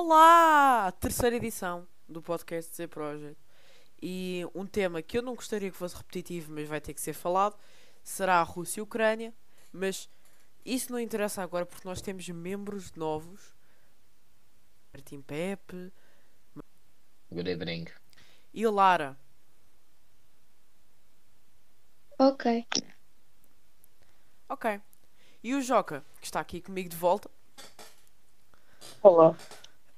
Olá! Terceira edição do podcast Z Project. E um tema que eu não gostaria que fosse repetitivo, mas vai ter que ser falado, será a Rússia e a Ucrânia. Mas isso não interessa agora porque nós temos membros novos. Martim Pepe Good evening. e Lara. Ok. Ok. E o Joca, que está aqui comigo de volta. Olá.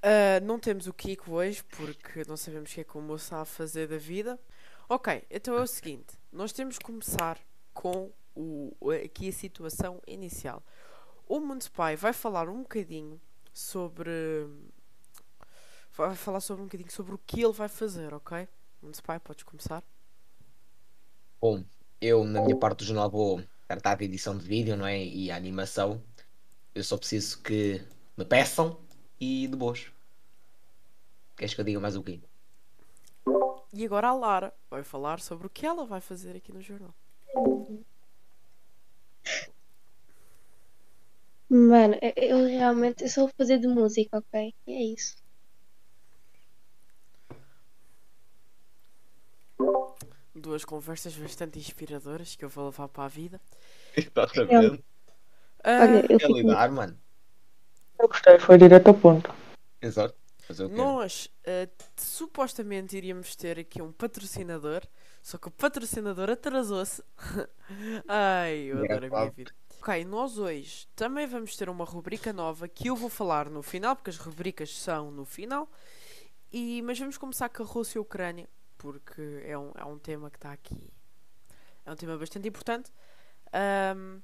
Uh, não temos o Kiko hoje porque não sabemos o que é que o moço está a fazer da vida. Ok, então é o seguinte: nós temos que começar com o, aqui a situação inicial. O Municipal vai falar um bocadinho sobre. Vai falar sobre um bocadinho sobre o que ele vai fazer, ok? Municipal, podes começar? Bom, eu na minha parte do jornal vou tratar da edição de vídeo, não é? E animação. Eu só preciso que me peçam e de boas. Queres que eu diga mais o quê? E agora a Lara vai falar sobre o que ela vai fazer aqui no jornal. Mano, eu- eu realmente eu só vou fazer de música, ok? E é isso. Duas conversas bastante inspiradoras que eu vou levar para a vida. Exatamente. Ah, Olha, eu fico. lidar, mano. Eu gostei, foi direto ao ponto. Exato. Nós eh, supostamente iríamos ter aqui um patrocinador, só que o patrocinador atrasou-se. Ai, eu adoro a minha vida. Ok, nós hoje também vamos ter uma rubrica nova que eu vou falar no final, porque as rubricas são no final. E, mas vamos começar com a Rússia e a Ucrânia, porque é um, é um tema que está aqui. É um tema bastante importante. Ahm,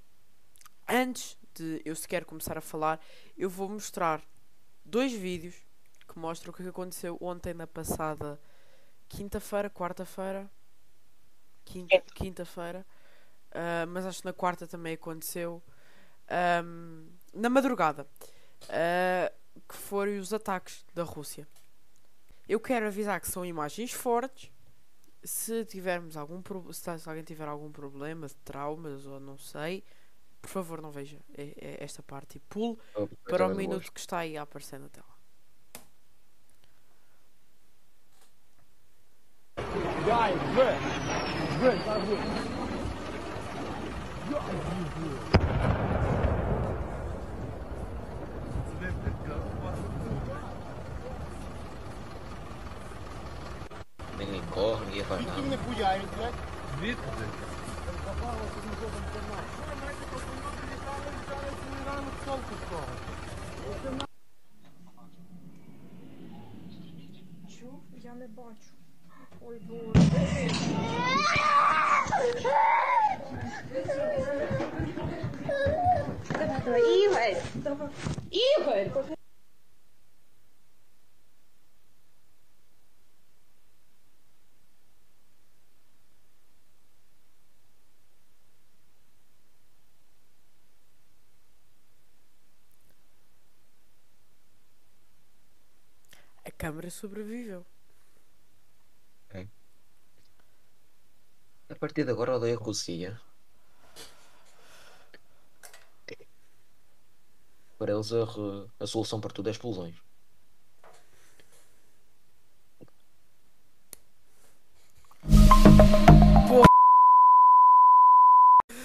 antes de eu sequer começar a falar, eu vou mostrar dois vídeos que mostram o que aconteceu ontem na passada quinta-feira, quarta-feira, quinta- quinta-feira, Ah, mas acho que na quarta também aconteceu, ahm, na madrugada, ah, que foram os ataques da Rússia. Eu quero avisar que são imagens fortes. Se tivermos algum se, se alguém tiver algum problema de traumas ou não sei, por favor não veja é- é esta parte e pule Oh, para o minuto que está aí a aparecer na tela. Ninguém corre, ninguém faz nada. Чув? Я не бачу. Ой, Боже. Давай. Ігор! Ігор! Câmara sobreviveu. A partir de agora odeio a Rússia. Para eles a, re- a solução para tudo é explosões.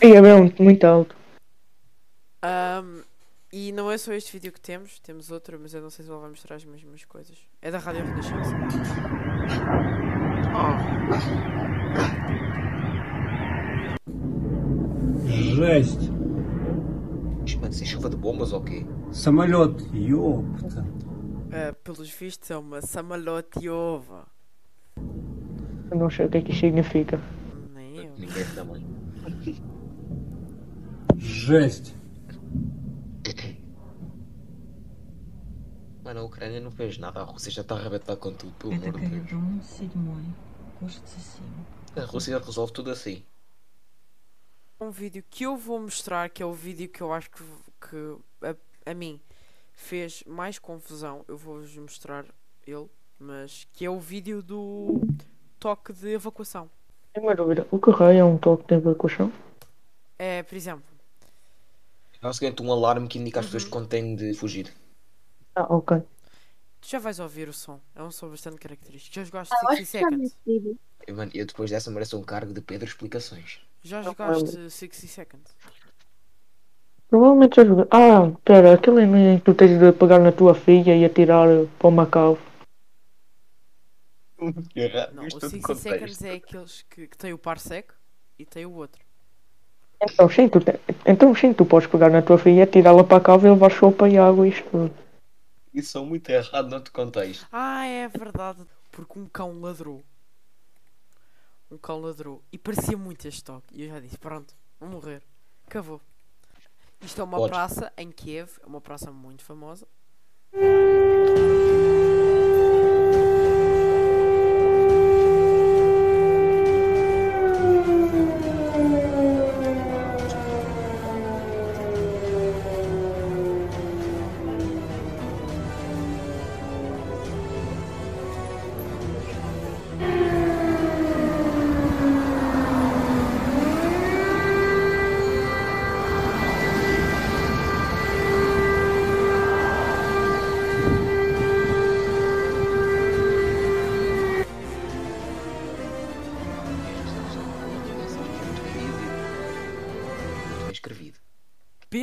E é mesmo muito alto. Ahm, e não é só este vídeo que temos, temos outro, mas eu não sei se ele vai mostrar as mesmas coisas. É da Rádio Renascença. Жесть. Isto, mano, isso é chuva de bombas ou quê? Самолет, ёпта. Ah, pelos vistos é uma Samalotiova. Eu não sei o que é que isso significa. Nem eu. Ninguém também. Жесть. Mano, a Ucrânia não fez nada, a Rússia já está arrebentada com tudo, pelo amor de Deus. A Rússia resolve tudo assim. Um vídeo que eu vou mostrar, que é o vídeo que eu acho que, que a, a mim fez mais confusão, eu vou-vos mostrar ele, mas que é o vídeo do toque de evacuação. Tenho uma dúvida, o que é um toque de evacuação? É, por exemplo. É o seguinte, um alarme que indica às uhum. pessoas que têm de fugir. Ah, ok. Tu já vais ouvir o som. É um som bastante característico. Já jogaste Ah, eu 60 acho que já vi Seconds? Eu, mano, eu depois dessa mereço um cargo de Pedro Explicações. Já jogaste 60 Seconds? Provavelmente já joguei. Ah, pera, aquele em que tu tens de pegar na tua filha e atirar para o Macau. Não, o 60 Seconds é aqueles que, que tem o parsec e tem o outro. Então sim, tu te- então sim, tu podes pegar na tua filha, atirá-la para a cava e levar sopa e água e isto tudo. Isso é muito errado no outro contexto. Ah, é verdade. Porque um cão ladrou. Um cão ladrou. E parecia muito este toque. E eu já disse: pronto, vou morrer. Acabou. Isto é uma Podes. praça em Kiev. É uma praça muito famosa.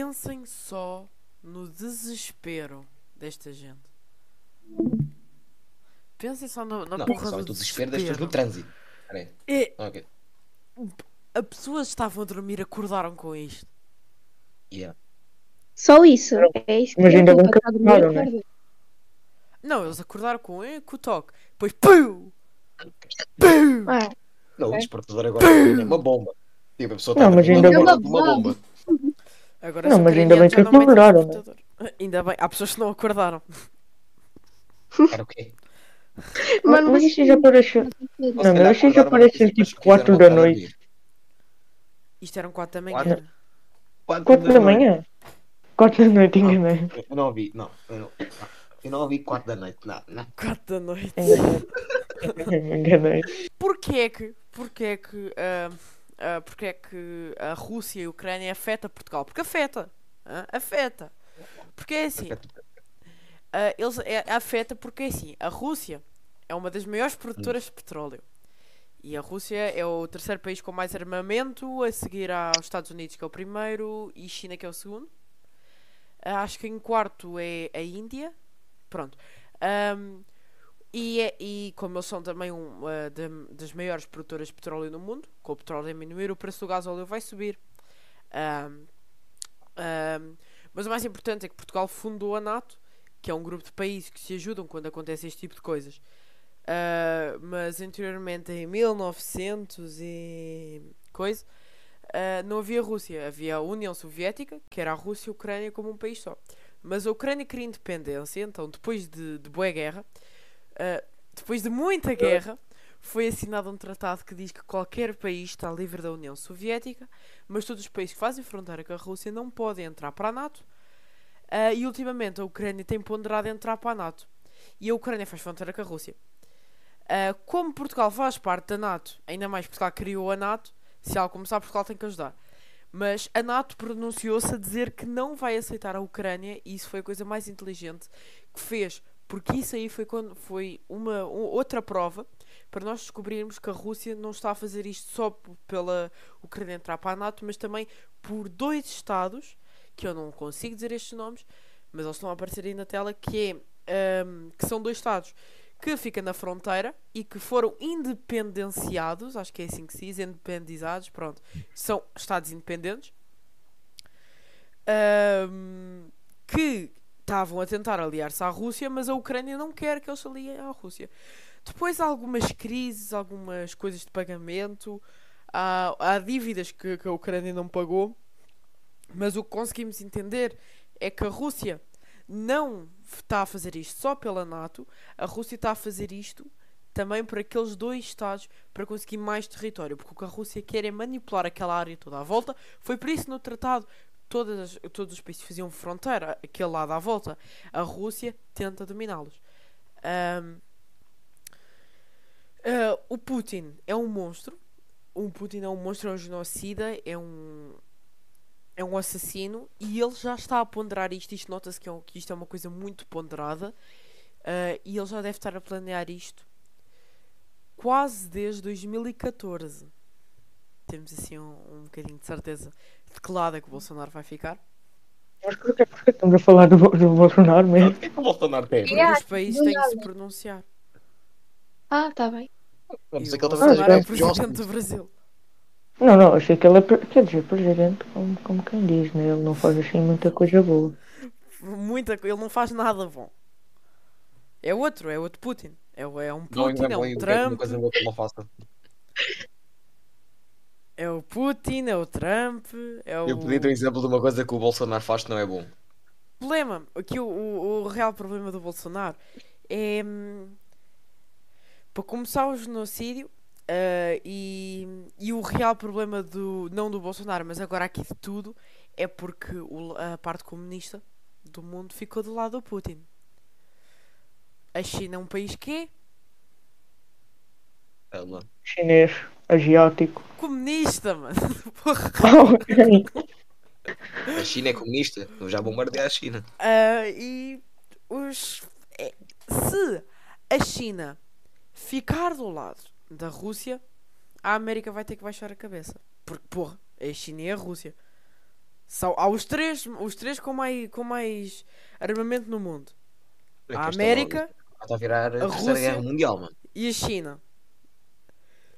Pensem só no desespero desta gente. Pensem só na, na Não, porra só do o desespero das pessoas no trânsito. Espera aí. É, Ok. a pessoas estavam a dormir, acordaram com isto. Yeah. Só isso. É isso Mas eu ainda tenho bem que acordaram, né? Não, eles acordaram com, eh, com o toque. Depois, PUM! PUM! Ah, Não, o despertador agora é uma bomba. Tipo, a pessoa Não, está mas na ainda bomba, bem- uma bomba. Agora Não, mas ainda bem que acordaram, né? Ainda bem, há pessoas que não acordaram. Era o quê? Mas, Mano, mas isso já parece. Não, mas isso já acordaram parece tipo quiseram 4 da noite. Isto eram 4 da manhã. 4 da manhã? 4 da noite, enganei. Eu não ouvi, não. Eu não, não. Eu não ouvi 4 da noite. Não, não. 4 da noite. Enganei. Enganei. Porquê é que, porquê é que, ah, ah, porquê é que a Rússia e a Ucrânia afeta Portugal? Porque afeta. hã? Afeta. Porque é assim. ah, eles, é, afeta porque é assim. A Rússia é uma das maiores produtoras de petróleo. E a Rússia é o terceiro país com mais armamento, a seguir aos Estados Unidos, que é o primeiro, e China, que é o segundo. Acho que em quarto é a Índia. Pronto. Ahm, e, é- e como eles são também uma das maiores produtoras de petróleo no mundo, com o petróleo a diminuir, o preço do gás óleo vai subir. Ahm, ahm, mas o mais importante é que Portugal fundou a NATO, que é um grupo de países que se ajudam quando acontece este tipo de coisas. Ah, mas anteriormente, em 1900 e coisa, ah, não havia Rússia, havia a União Soviética, que era a Rússia e a Ucrânia como um país só. Mas a Ucrânia queria independência, então depois de, de boa guerra, ah, depois de muita guerra, foi assinado um tratado que diz que qualquer país está livre da União Soviética, mas todos os países que fazem fronteira com a Rússia não podem entrar para a NATO. Ah, e ultimamente a Ucrânia tem ponderado entrar para a NATO. E a Ucrânia faz fronteira com a Rússia. Ah, como Portugal faz parte da NATO, ainda mais Portugal criou a NATO, se algo começar, Portugal tem que ajudar. Mas a NATO pronunciou-se a dizer que não vai aceitar a Ucrânia e isso foi a coisa mais inteligente que fez, porque isso aí foi, quando, foi uma um- outra prova para nós descobrirmos que a Rússia não está a fazer isto só pela Ucrânia entrar para a NATO, mas também por dois Estados, que eu não consigo dizer estes nomes, mas eles estão a aparecer aí na tela, que, é, ahm, que são dois Estados que ficam na fronteira e que foram independenciados, acho que é assim que se diz, independizados, pronto, são Estados independentes, ahm, que estavam a tentar aliar-se à Rússia, mas a Ucrânia não quer que eles se aliem à Rússia. Depois há algumas crises, algumas coisas de pagamento, há, há dívidas que, que a Ucrânia não pagou, mas o que conseguimos entender é que a Rússia não está a fazer isto só pela NATO, a Rússia está a fazer isto também por aqueles dois Estados para conseguir mais território, porque o que a Rússia quer é manipular aquela área toda à volta. Foi por isso no tratado todas, as- todos os países faziam fronteira, aquele lado à volta. A Rússia tenta dominá-los. Ahm, ah, o Putin é um monstro. O Putin é um monstro, é um genocida, é um é um assassino e ele já está a ponderar isto. Isto nota-se que, é um- que isto é uma coisa muito ponderada. Ah, e ele já deve estar a planear isto quase desde 2014. Temos assim um, um bocadinho de certeza de que lado é que o Bolsonaro vai ficar. Mas porquê, porquê estamos a falar do, do Bolsonaro mesmo? O que é que o Bolsonaro tem? Porque os países têm que se pronunciar. Ah, tá bem. Não sei o que ele está é a o fazer presidente do Brasil. Não, não, achei que ele é, quer dizer, presidente, como, como quem diz, né? Ele não faz assim muita coisa boa. Muita, ele não faz nada bom. É outro, é outro Putin. É, o- é um Não, Putin, é não, um uma Trump. coisa boa que ele não faça. É o Putin, é o Trump, é o. Eu pedi um exemplo de uma coisa que o Bolsonaro faz que não é bom. problema, aqui o, o, o real problema do Bolsonaro é hum, para começar o genocídio ah, e, e o real problema do não do Bolsonaro, mas agora aqui de tudo é porque o- a parte comunista do mundo ficou do lado do Putin. A China é um país que é Ela. Chinês, asiático. comunista, mano. Porra. Ah. A China é comunista. Eu já bombardeei a China. Ah, e os. é, se a China ficar do lado da Rússia, a América vai ter que baixar a cabeça. Porque, porra, é a China e a Rússia. São, há os três, os três com, mais, com mais armamento no mundo. A América Está a virar a terceira Rússia- guerra mundial, mano. e a China.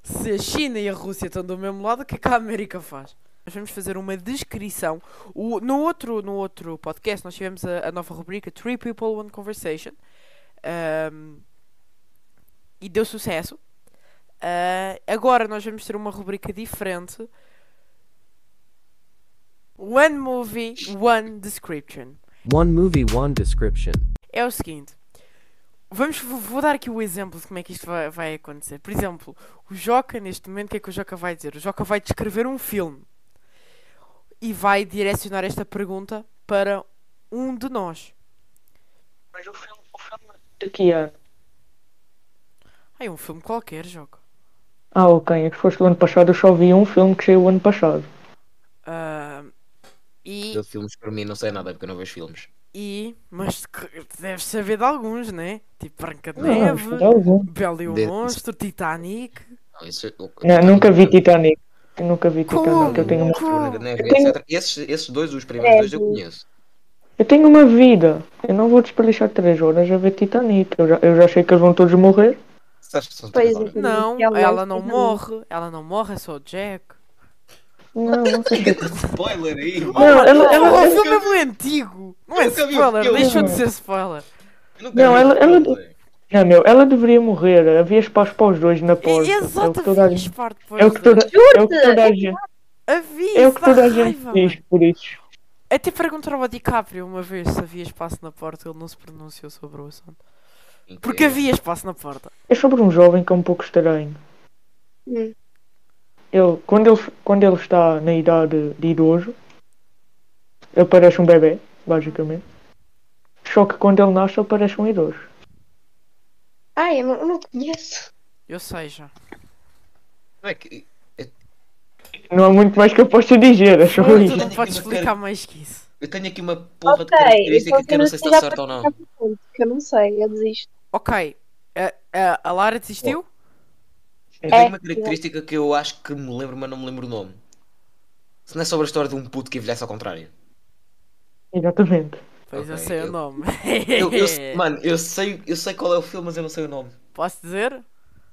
Se a China e a Rússia estão do mesmo lado, o que é que a América faz? Nós vamos fazer uma descrição. O- no, outro, no outro podcast, nós tivemos a, a nova rubrica Three People, One Conversation. Ahm, e deu sucesso. Ah, agora nós vamos ter uma rubrica diferente. One Movie, One Description One movie, one description. é o seguinte. Vamos, vou vou dar aqui o exemplo de como é que isto vai, vai acontecer. Por exemplo, o Joca, neste momento, o que é que o Joca vai dizer? O Joca vai descrever um filme e vai direcionar esta pergunta para um de nós. Mas o filme, o filme de que ano? Ah, é um filme qualquer, Joca. Ah, ok. É que se fosse do ano passado, eu só vi um filme que saiu o ano passado. Ah, e, Eu de filmes para mim não sei nada porque eu não vejo filmes. E. Mas deves saber de alguns, né? Tipo Branca de Neve. Bela e o De- Monstro, Titanic. Não, isso, eu- Não, nunca vi Titanic. Eu nunca vi Titanic. Eu tenho, uma, Como? Neve, Eu tenho-. Esses, esses dois, os primeiros dois, eu conheço. eu tenho uma vida. Eu não vou desperdíciar 3 horas a ver Titanic. Eu já, eu já sei que eles vão todos morrer. É. Não, Ela não morre. Ela não morre, é só o Jack. Não, não sei. Spoiler aí, mano. Não, ela, ela, o ela, filme é muito antigo. Não é o spoiler, deixou de ser spoiler. Eu Não, ela- ela- não, meu, ela deveria morrer. Havia espaço para os dois na porta. É o Exato, que toda a havia gente. parte É o que toda, é o que toda a gente, Havia, é o que isso toda a gente diz por isso. Até perguntaram ao DiCaprio uma vez se havia espaço na porta, ele não se pronunciou sobre o assunto. Porque havia espaço na porta. É sobre um jovem que é um pouco estranho. Hum. Ele, quando, ele, quando ele está na idade de idoso, ele parece um bebê, basicamente. Só que quando ele nasce, ele parece um idoso. Ai, eu não, eu não conheço. Eu sei já. Não é que- Não há muito mais que eu possa dizer, é só Tu isso. não Tenho podes explicar mais que isso. Eu tenho aqui uma porra de Ok, característica então que eu não sei se está certa ou não. eu não sei, eu desisto. Ok, a, a, a Lara desistiu? Eu tenho É. uma característica que eu acho que me lembro, mas não me lembro o nome. Se não é sobre a história de um puto que envelhece ao contrário. Exatamente. Pois eu Ok, sei o eu- nome. Eu, eu- mano, eu sei, eu sei qual é o filme, mas eu não sei o nome. Posso dizer?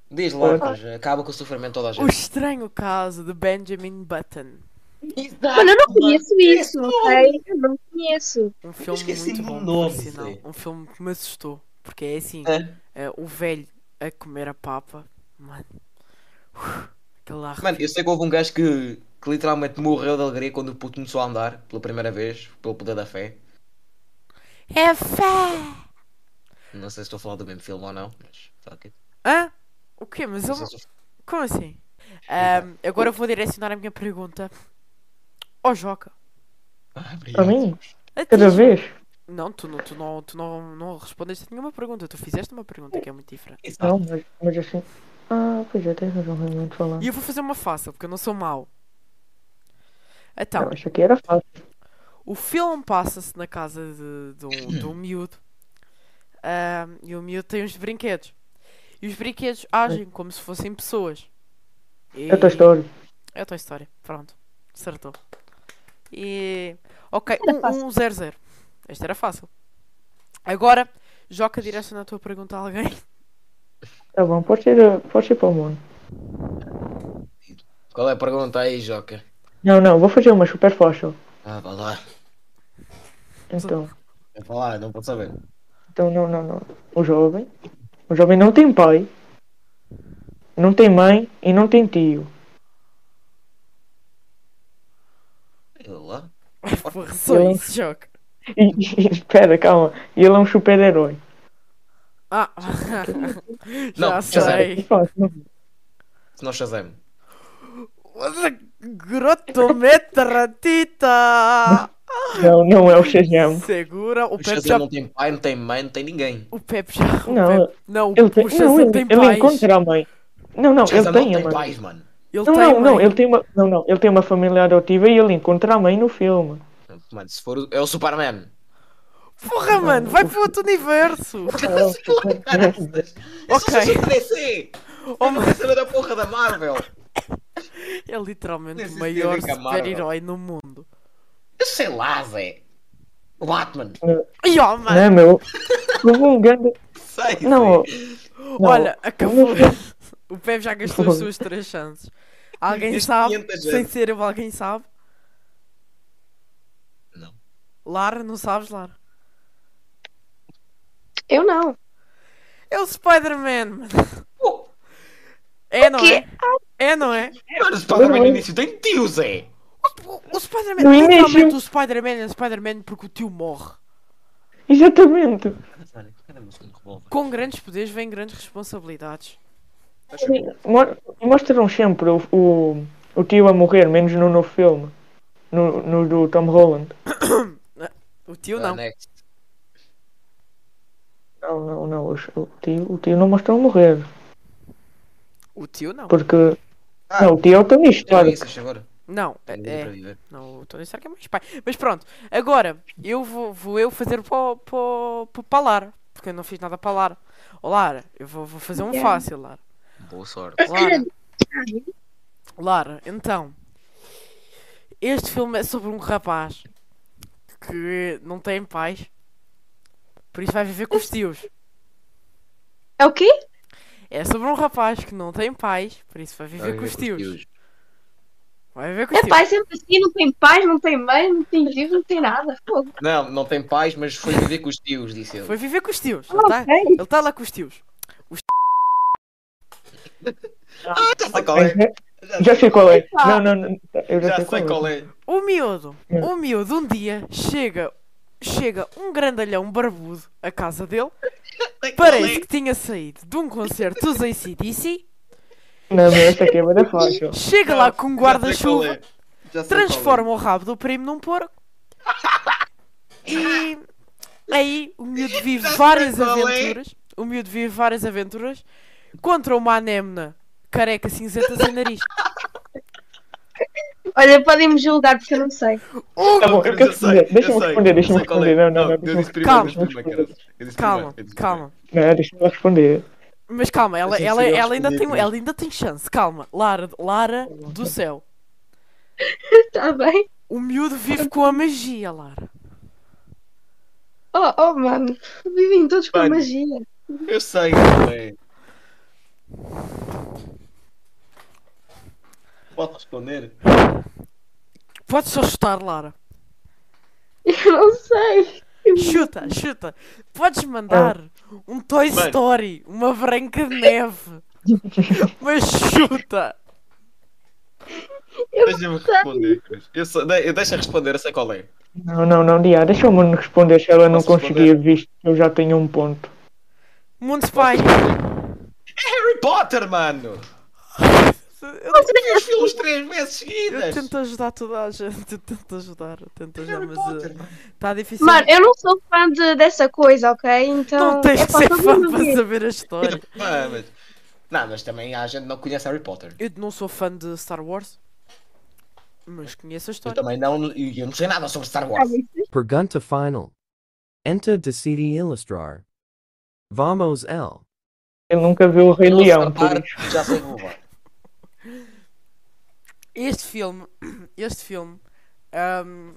Diz lá, mas acaba com o sofrimento de toda a O gente. estranho caso de Benjamin Button. Mano, eu não conheço isso, ok? Eu não conheço. Um filme muito do bom, nome, sinal. Um filme que me assustou. Porque é assim, É. é, o velho a comer a papa. Mano. Uf, Aquele. Mano, eu sei que houve um gajo que, que literalmente morreu de alegria quando o puto começou a andar pela primeira vez, pelo poder da fé. É fé! Não sei se estou a falar do mesmo filme ou não, mas fuck it. Hã? O quê? Mas Não ele. sei se- Como assim? Ahm, agora eu vou direcionar a minha pergunta ao Joca. Ah, Para mim, A ti, cada vez. Não, tu não, tu não, tu não, não respondeste a nenhuma pergunta. Tu fizeste uma pergunta que é muito diferente. Exato. Não, mas, mas assim. Ah, pois é, tens razão, realmente falando. E eu vou fazer uma fácil, porque eu não sou mau. Então, Não, isso aqui era fácil. o filme passa-se na casa de, de, um, de um miúdo e o miúdo tem uns brinquedos. E os brinquedos agem como se fossem pessoas. E... É a tua história. É a tua história. Pronto. Acertou. E. Ok, Era fácil. 1 0 0 Esta era fácil. Agora, Joca, direciona a tua pergunta a alguém. Tá bom, pode ser, uh, pode ser para o mundo. Qual é a pergunta aí, Joker? Não, não, vou fazer uma super fácil. Ah, vá lá. Então, Vá lá, não vou saber. então não, não, não. O jovem. O jovem não tem pai, não tem mãe e não tem tio. Olha lá. Porra, só isso, Joca. E- espera, calma. E ele é um super-herói. Ah, já já sei. Fácil, não? Shazam. Grottometratita! Não, não é o Shazam. Segura, o O Pepe Shazam já. não tem pai, não tem mãe, não tem ninguém. O Pepe já. o Não, Pepe- Não, Ele tem, o não, Shazam ele, tem ele pais. encontra a mãe. Não, não, Shazam ele tem não a tem mãe. pais, mano. Ele Não, tem não, não, mãe. ele tem uma, não, não, ele tem uma família adotiva e ele encontra a mãe no filme. Mano, se for o... É o Superman. Porra, mano, vai para outro universo. Caraças. Ok. DC. Oh, não quero saber da porra da Marvel. É literalmente o maior super-herói no mundo. Eu sei lá, Zé. Batman. E Não mano, é, meu? Houve um grande. Sei, Não, não. olha, acabou. O Pepe já gastou as suas três chances. Alguém sabe, 500 sem ser eu, alguém sabe? Não. Lara, não sabes, Lara? Eu não. É o Spider-Man, mano. Oh, É, não é? É, não é? O Spider-Man no início tem tio, Zé. O, o Spider-Man, No início. literalmente o Spider-Man é Spider-Man porque o tio morre. Exatamente. Com grandes poderes vêm grandes responsabilidades. Mo- Mostram sempre o, o, o tio a morrer, menos no novo filme. No, no do Tom Holland. O tio não. Next. Não, não, não. O tio, o tio não mostram morrer. O tio não. Porque. Ah, Não, o tio é o Tony Já Stark. Não, é, viver. não, o Tony Stark é mais pai. Mas pronto, agora eu vou, vou eu fazer para para para Lara, porque eu não fiz nada para Lara. Ó Lara, eu vou, vou fazer um fácil, Lara. Boa sorte. Lara, Lara, então, este filme é sobre um rapaz que não tem pais, por isso vai viver com os tios. É o quê? É sobre um rapaz que não tem pais, por isso vai viver Vai com os viver tios. Vai viver com os É tios. pai sempre assim, não tem pais, não tem mãe, não tem tio, não tem nada. Fogo. Não, não tem pais, mas foi viver com os tios, disse ele. Foi viver com os tios. Ele está Ok. ele tá lá com os tios. Já sei qual é. Já sei qual é. Não, não, não. Eu já, Já sei qual é. O miúdo, Hum. o miúdo, um dia chega, chega um grandalhão barbudo à casa dele. Parece é. que tinha saído de um concerto dos ACDC. Não, mas esta aqui é bem fácil. Chega lá com um guarda-chuva, é. É. transforma o rabo do primo num porco. E aí o miúdo vive várias aventuras. O miúdo vive várias aventuras contra uma anêmona careca cinzenta sem nariz. Olha, podem-me julgar porque eu não sei. Tá bom, eu quero responder. Deixa-me responder, deixa-me responder. Não, não, não. Eu Deixa-me disse primeiro, Calma. Calma. Não, deixa-me responder. Mas calma, ela, ela, ela, ainda tem, ela ainda tem chance. Calma, Lara, Lara do céu. Está bem? O miúdo vive com a magia, Lara. Oh, oh, mano. Vivem todos com Mano. magia. Eu sei é. Pode responder. Podes só chutar, Lara. Eu não sei. Chuta, chuta. Podes mandar um Toy Mano. Story, uma Branca de Neve. Mas chuta. Deixa-me responder. Carlos. Eu, sou, de- eu deixa responder, eu sei qual é. Não, não, não, Dia. Deixa-me responder se ela não Posso conseguir, visto que eu já tenho um ponto. Mundo Pai. É Harry Potter, mano! Eu, Vi os filmes três vezes eu seguidas! tento ajudar toda a gente. Eu tento ajudar, eu tento ajudar, Harry mas Potter, mano. está difícil. Mano, eu não sou fã de, dessa coisa, ok? Então. não tens é que pá, ser fã para ver. saber a história. Ah, mas... Não, mas também há gente que não conhece Harry Potter. Eu não sou fã de Star Wars, mas conheço a Eu história. também não, e eu não sei nada sobre Star Ah, Wars. mas Pergunta final. Enter decidi illustrar. Vamos L. Ele nunca viu o Rei Eu Leão, já sei que vou levar. Este filme, este filme ahm,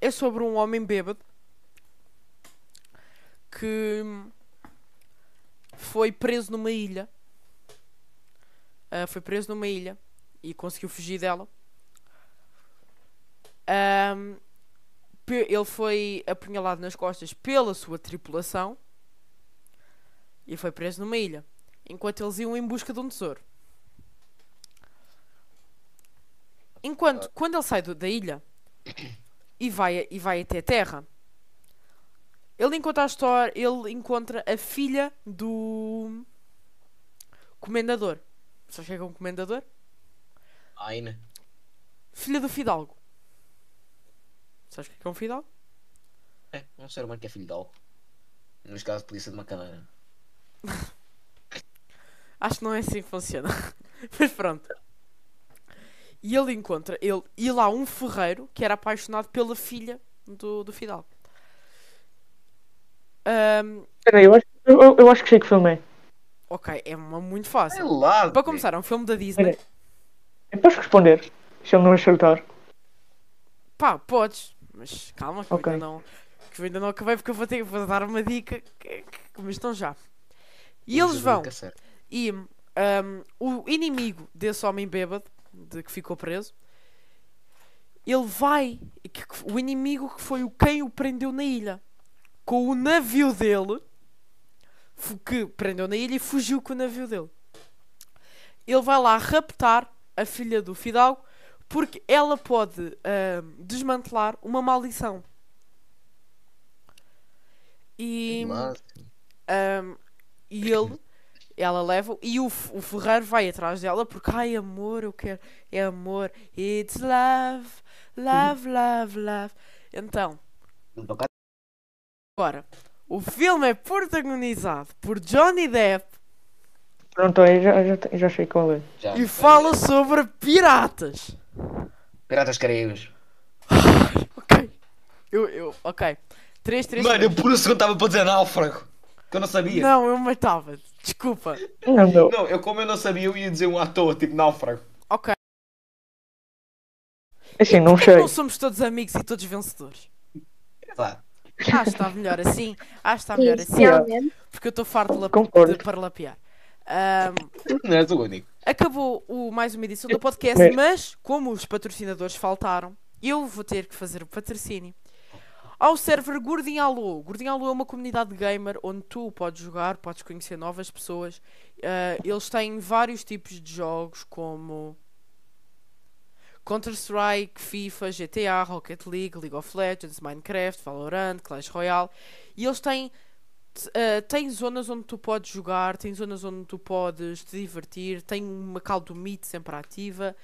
é sobre um homem bêbado que foi preso numa ilha. Ah, foi preso numa ilha e conseguiu fugir dela. Pe- ele foi apunhalado nas costas pela sua tripulação e foi preso numa ilha, enquanto eles iam em busca de um tesouro. Enquanto, quando ele sai do- da ilha e vai, e vai até a terra, ele encontra a história, ele encontra a filha do comendador. Sabes o que é que é um comendador? Aina. Filha do fidalgo. Sabes o que é é um fidalgo? É, um ser humano que é filho de algo. Neste caso podia ser de uma cadeira. Acho que não é assim que funciona. Mas pronto. E ele encontra, ele, e lá um ferreiro que era apaixonado pela filha do, do Fidalgo. Ahm, Espera aí, eu acho, eu, eu- acho que sei que filme é. ok, é uma muito fácil. lá. Para começar, é um filme da Disney. Espera Eu posso responder? Se ele não acertar. Pá, podes, mas calma que, Ok. eu ainda não, que eu ainda não acabei porque eu vou, ter, vou dar uma dica que, que, mas estão já. E eles vão e ahm, o inimigo desse homem bêbado de que ficou preso. Ele vai que- o inimigo que foi o quem o prendeu na ilha com o navio dele que prendeu na ilha e fugiu com o navio dele. Ele vai lá raptar a filha do Fidalgo porque ela pode ahm, desmantelar uma maldição. E Ahm, e ele, ela leva e o, o Ferreiro vai atrás dela porque, ai amor, eu quero, é amor, it's love, love, love, love. Então, agora, o filme é protagonizado por Johnny Depp Pronto, aí já, já, já sei qual é. Já, e fala sobre piratas. Piratas Caraíbas. Ok, eu, eu, ok, 3, 3, Mano, eu por um segundo estava para dizer náufrago. Que eu não sabia. Não, eu matava, desculpa. Não, não. Não, eu como eu não sabia, eu ia dizer um à toa, tipo náufrago. Ok, Assim, não sei. não somos todos amigos e todos vencedores? Exato. Acho que está melhor assim. Acho que está melhor assim. realmente. Porque eu estou farto de, Concordo. de parlapear. Ahm, Não és o único. acabou o, mais uma edição do podcast, Mas- mas como os patrocinadores faltaram, eu vou ter que fazer o patrocínio. Ao server. Gordinho Alô é uma comunidade gamer onde tu podes jogar, podes conhecer novas pessoas. Ah, eles têm vários tipos de jogos como Counter-Strike, FIFA, GTA, Rocket League, League of Legends, Minecraft, Valorant, Clash Royale. E eles têm Uh, tem zonas onde tu podes jogar, tem zonas onde tu podes te divertir, tem uma call do Meet sempre ativa.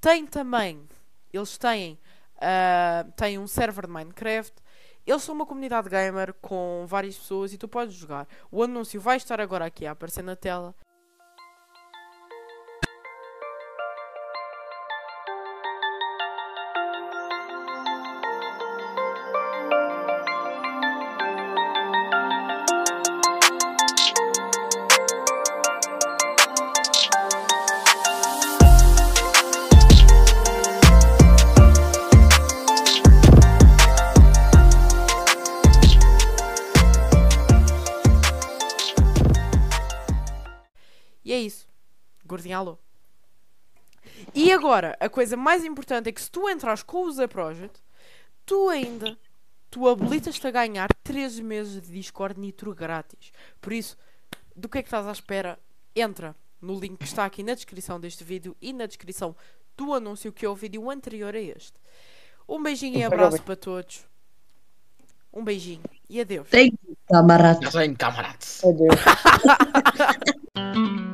Tem também, eles têm, uh, têm um server de Minecraft. Eles são uma comunidade gamer com várias pessoas e tu podes jogar. O anúncio vai estar agora aqui a aparecer na tela. Alô. E agora, a coisa mais importante é que se tu entras com o Z Project, tu ainda tu habilitas-te a ganhar 3 meses de Discord Nitro grátis. Por isso, do que é que estás à espera? Entra no link que está aqui na descrição deste vídeo e na descrição do anúncio que é o vídeo anterior a este. Um beijinho e abraço para todos. Um beijinho e adeus. Tem camarada. Já sei, camaradas. Adeus.